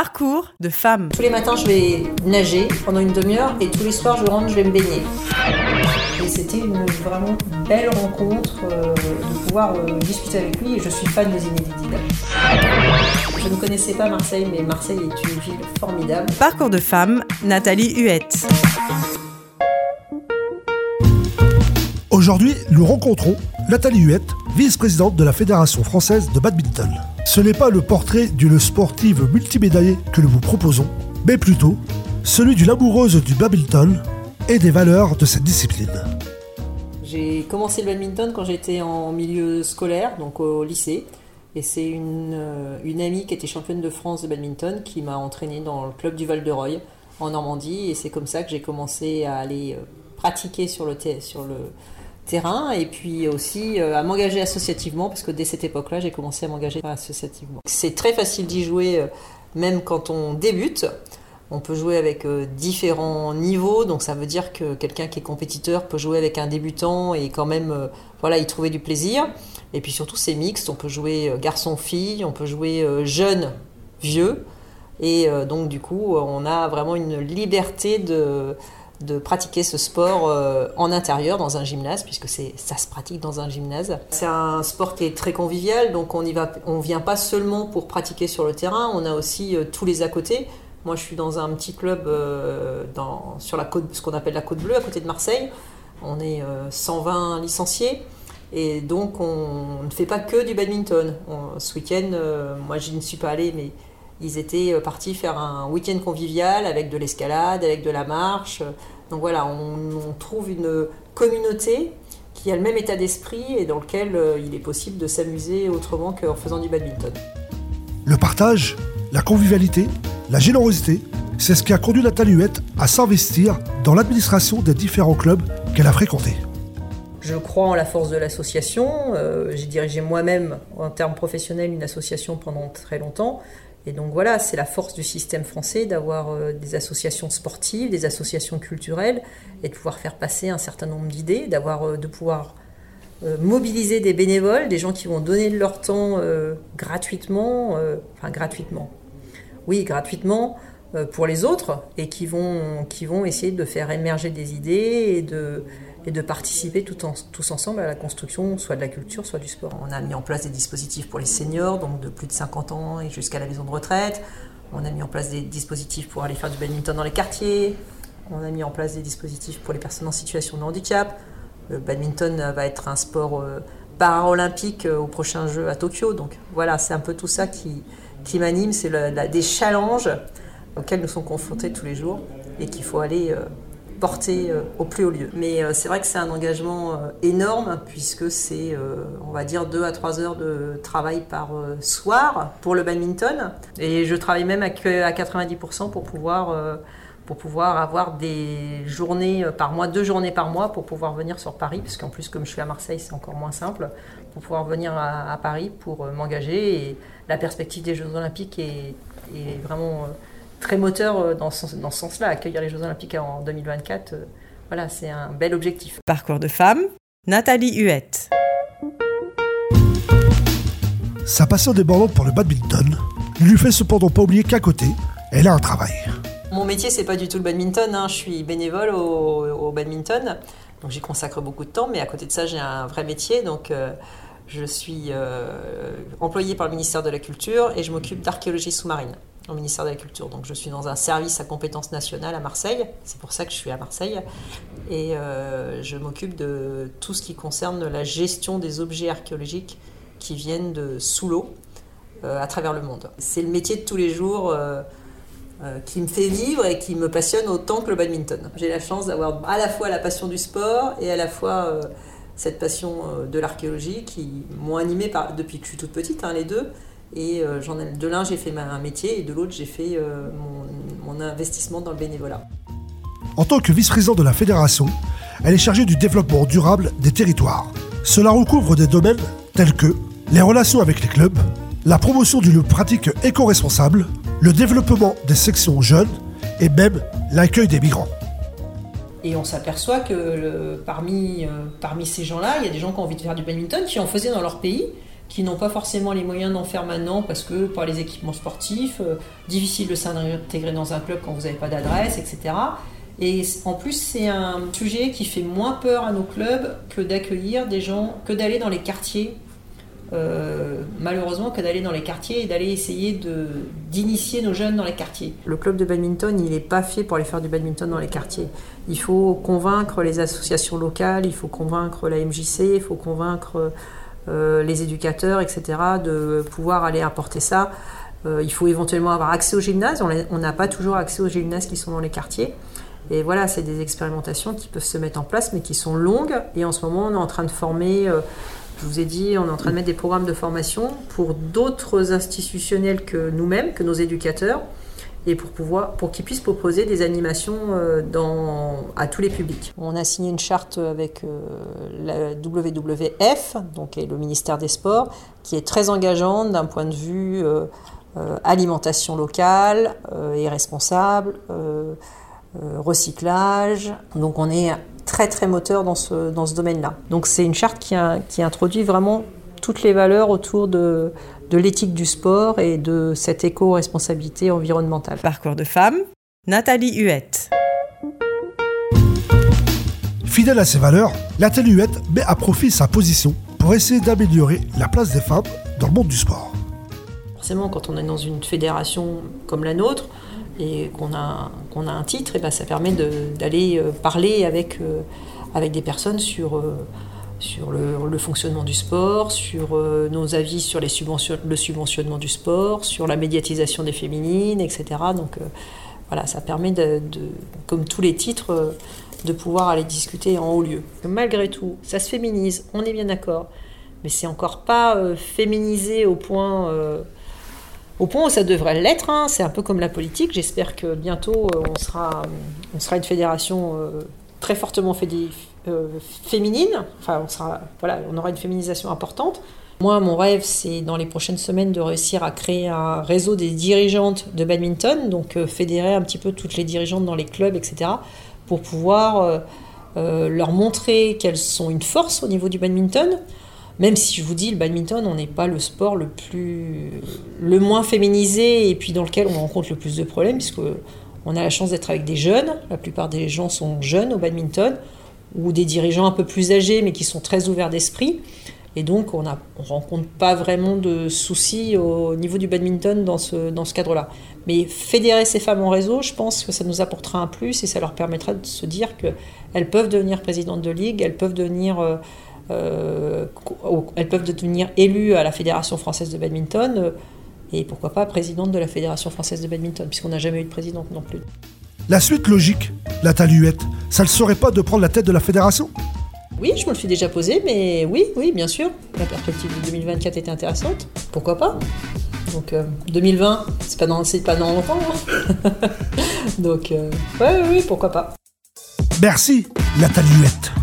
Parcours de femme. Tous les matins, je vais nager pendant une demi-heure et tous les soirs, je rentre, je vais me baigner. Et c'était une vraiment belle rencontre euh, de pouvoir euh, discuter avec lui et je suis fan de Zinedine Zidane. Je ne connaissais pas Marseille, mais Marseille est une ville formidable. Parcours de femme, Nathalie Huette. Aujourd'hui, nous rencontrons Nathalie Huette, vice-présidente de la Fédération française de badminton. Ce n'est pas le portrait d'une sportive multimédaillée que nous vous proposons, mais plutôt celui d'une amoureuse du badminton et des valeurs de cette discipline. J'ai commencé le badminton quand j'étais en milieu scolaire, donc au lycée. Et c'est une, euh, amie qui était championne de France de badminton qui m'a entraînée dans le club du Val-de-Reuil en Normandie. Et c'est comme ça que j'ai commencé à aller euh, pratiquer sur le, sur le terrain et puis aussi euh, à m'engager associativement parce que dès cette époque-là, j'ai commencé à m'engager associativement. C'est très facile d'y jouer même quand on débute. On peut jouer avec euh, différents niveaux, donc ça veut dire que quelqu'un qui est compétiteur peut jouer avec un débutant et quand même euh, voilà, y trouver du plaisir. Et puis surtout c'est mixte, on peut jouer euh, garçon-fille, on peut jouer jeune, vieux. Et donc du coup on a vraiment une liberté de, de pratiquer ce sport en intérieur dans un gymnase puisque ça se pratique dans un gymnase. C'est un sport qui est très convivial donc on y va on vient pas seulement pour pratiquer sur le terrain, on a aussi tous les à côté. Moi, je suis dans un petit club euh, dans, sur la côte, ce qu'on appelle la côte bleue, à côté de Marseille. On est 120 euh, licenciés. Et donc, on, ne fait pas que du badminton. ce week-end, euh, moi, je ne suis pas allée, mais ils étaient partis faire un week-end convivial avec de l'escalade, avec de la marche. Donc voilà, on, trouve une communauté qui a le même état d'esprit et dans lequel il est possible de s'amuser autrement qu'en faisant du badminton. Le partage, la convivialité, la générosité, c'est ce qui a conduit Nathalie Huette à s'investir dans l'administration des différents clubs qu'elle a fréquentés. Je crois en la force de l'association. Euh, j'ai dirigé moi-même, en termes professionnels, une association pendant très longtemps. Et donc voilà, c'est la force du système français d'avoir euh, des associations sportives, des associations culturelles, et de pouvoir faire passer un certain nombre d'idées, d'avoir, euh, de pouvoir mobiliser des bénévoles, des gens qui vont donner leur temps gratuitement, enfin gratuitement, oui, gratuitement euh, pour les autres et qui vont, qui vont essayer de faire émerger des idées et de, et de participer tous ensemble à la construction soit de la culture, soit du sport. On a mis en place des dispositifs pour les seniors, donc de plus de 50 ans et jusqu'à la maison de retraite. On a mis en place des dispositifs pour aller faire du badminton dans les quartiers. On a mis en place des dispositifs pour les personnes en situation de handicap. Le badminton va être un sport euh, paralympique euh, au prochain jeu à Tokyo. Donc voilà, c'est un peu tout ça qui, qui m'anime, c'est des challenges auxquels nous sommes confrontés tous les jours et qu'il faut aller euh, porter euh, au plus haut lieu. Mais euh, c'est vrai que c'est un engagement énorme puisque c'est, on va dire, 2 à 3 heures de travail par soir pour le badminton. Et je travaille même à 90% pour pouvoir pour pouvoir avoir des journées par mois, deux journées par mois pour pouvoir venir sur Paris, parce qu'en plus comme je suis à Marseille c'est encore moins simple, pour pouvoir venir à, Paris pour euh, m'engager. Et la perspective des Jeux Olympiques est, vraiment euh, très moteur euh, dans ce, dans ce sens-là. Accueillir les Jeux Olympiques en 2024, voilà, c'est un bel objectif. Parcours de femme, Nathalie Huette. Sa passion débordante pour le badminton ne lui fait cependant pas oublier qu'à côté, elle a un travail. Mon métier, c'est pas du tout le badminton. Hein. Je suis bénévole au, badminton, donc j'y consacre beaucoup de temps. Mais à côté de ça, j'ai un vrai métier. Donc, euh, je suis euh, employée par le ministère de la Culture et je m'occupe d'archéologie sous-marine au ministère de la Culture. Donc, je suis dans un service à compétence nationale à Marseille. C'est pour ça que je suis à Marseille. Et euh, je m'occupe de tout ce qui concerne la gestion des objets archéologiques qui viennent de sous l'eau à travers le monde. C'est le métier de tous les jours euh, qui me fait vivre et qui me passionne autant que le badminton. J'ai la chance d'avoir à la fois la passion du sport et à la fois euh, cette passion euh, de l'archéologie qui m'ont animée depuis que je suis toute petite, hein, les deux. Et j'en ai, de l'un, j'ai fait un métier et de l'autre, j'ai fait mon, mon investissement dans le bénévolat. En tant que vice-président de la fédération, elle est chargée du développement durable des territoires. Cela recouvre des domaines tels que les relations avec les clubs, la promotion d'une pratique éco-responsable, le développement des sections jeunes et même l'accueil des migrants. Et on s'aperçoit que parmi, euh, parmi ces gens-là, il y a des gens qui ont envie de faire du badminton, qui en faisaient dans leur pays, qui n'ont pas forcément les moyens d'en faire maintenant parce que par les équipements sportifs, euh, difficile de s'intégrer dans un club quand vous n'avez pas d'adresse, etc. Et en plus, c'est un sujet qui fait moins peur à nos clubs que d'accueillir des gens, que d'aller dans les quartiers. Euh, malheureusement, que d'aller dans les quartiers et d'aller essayer d'initier nos jeunes dans les quartiers. Le club de badminton, il n'est pas fait pour aller faire du badminton dans les quartiers. Il faut convaincre les associations locales, il faut convaincre la MJC, il faut convaincre euh, les éducateurs, etc., de pouvoir aller apporter ça. Euh, il faut éventuellement avoir accès au gymnase. On n'a pas toujours accès aux gymnases qui sont dans les quartiers. Et voilà, c'est des expérimentations qui peuvent se mettre en place, mais qui sont longues. Et en ce moment, on est en train de former, je vous ai dit, on est en train de mettre des programmes de formation pour d'autres institutionnels que nous-mêmes, que nos éducateurs, et pour pouvoir, pour qu'ils puissent proposer des animations euh, dans, à tous les publics. On a signé une charte avec euh, la WWF, donc le ministère des Sports, qui est très engageante d'un point de vue alimentation locale et responsable. Euh, recyclage. Donc on est très très moteur dans ce, dans ce domaine-là. Donc c'est une charte qui, qui, introduit vraiment toutes les valeurs autour de, de l'éthique du sport et de cette éco-responsabilité environnementale. Parcours de femme, Nathalie Huette. Fidèle à ses valeurs, Nathalie Huette met à profit sa position pour essayer d'améliorer la place des femmes dans le monde du sport. Forcément, quand on est dans une fédération comme la nôtre, et qu'on a, a un titre, et ben ça permet d'aller euh, parler avec, euh, avec des personnes sur, euh, sur le, fonctionnement du sport, sur nos avis sur les subvention, le subventionnement du sport, sur la médiatisation des féminines, etc. Donc voilà, ça permet, de, comme tous les titres, de pouvoir aller discuter en haut lieu. Malgré tout, ça se féminise, on est bien d'accord, mais c'est encore pas féminisé au point au point où ça devrait l'être. Hein. C'est un peu comme la politique. J'espère que bientôt euh, on sera, on sera une fédération euh, très fortement euh, féminine. Enfin, on, sera, voilà, on aura une féminisation importante. Moi, mon rêve, c'est dans les prochaines semaines de réussir à créer un réseau des dirigeantes de badminton, donc fédérer un petit peu toutes les dirigeantes dans les clubs, etc., pour pouvoir leur montrer qu'elles sont une force au niveau du badminton, même si je vous dis, le badminton, on n'est pas le sport le plus, le moins féminisé et puis dans lequel on rencontre le plus de problèmes, puisque on a la chance d'être avec des jeunes. La plupart des gens sont jeunes au badminton ou des dirigeants un peu plus âgés, mais qui sont très ouverts d'esprit. Et donc, on ne rencontre pas vraiment de soucis au niveau du badminton dans ce, dans ce cadre-là. Mais fédérer ces femmes en réseau, je pense que ça nous apportera un plus et ça leur permettra de se dire qu'elles peuvent devenir présidentes de ligue, elles peuvent devenir euh, elles peuvent devenir élues à la Fédération française de badminton euh, et pourquoi pas présidente de la Fédération française de badminton, puisqu'on n'a jamais eu de présidente non plus. La suite logique, la taluette, ça ne serait pas de prendre la tête de la fédération? Oui, je me le suis déjà posé, mais oui, oui, bien sûr. La perspective de 2024 était intéressante. Pourquoi pas? Donc 2020, euh, c'est pas dans, pas dans longtemps. Hein. Donc, ouais, oui, pourquoi pas. Merci, la taluette.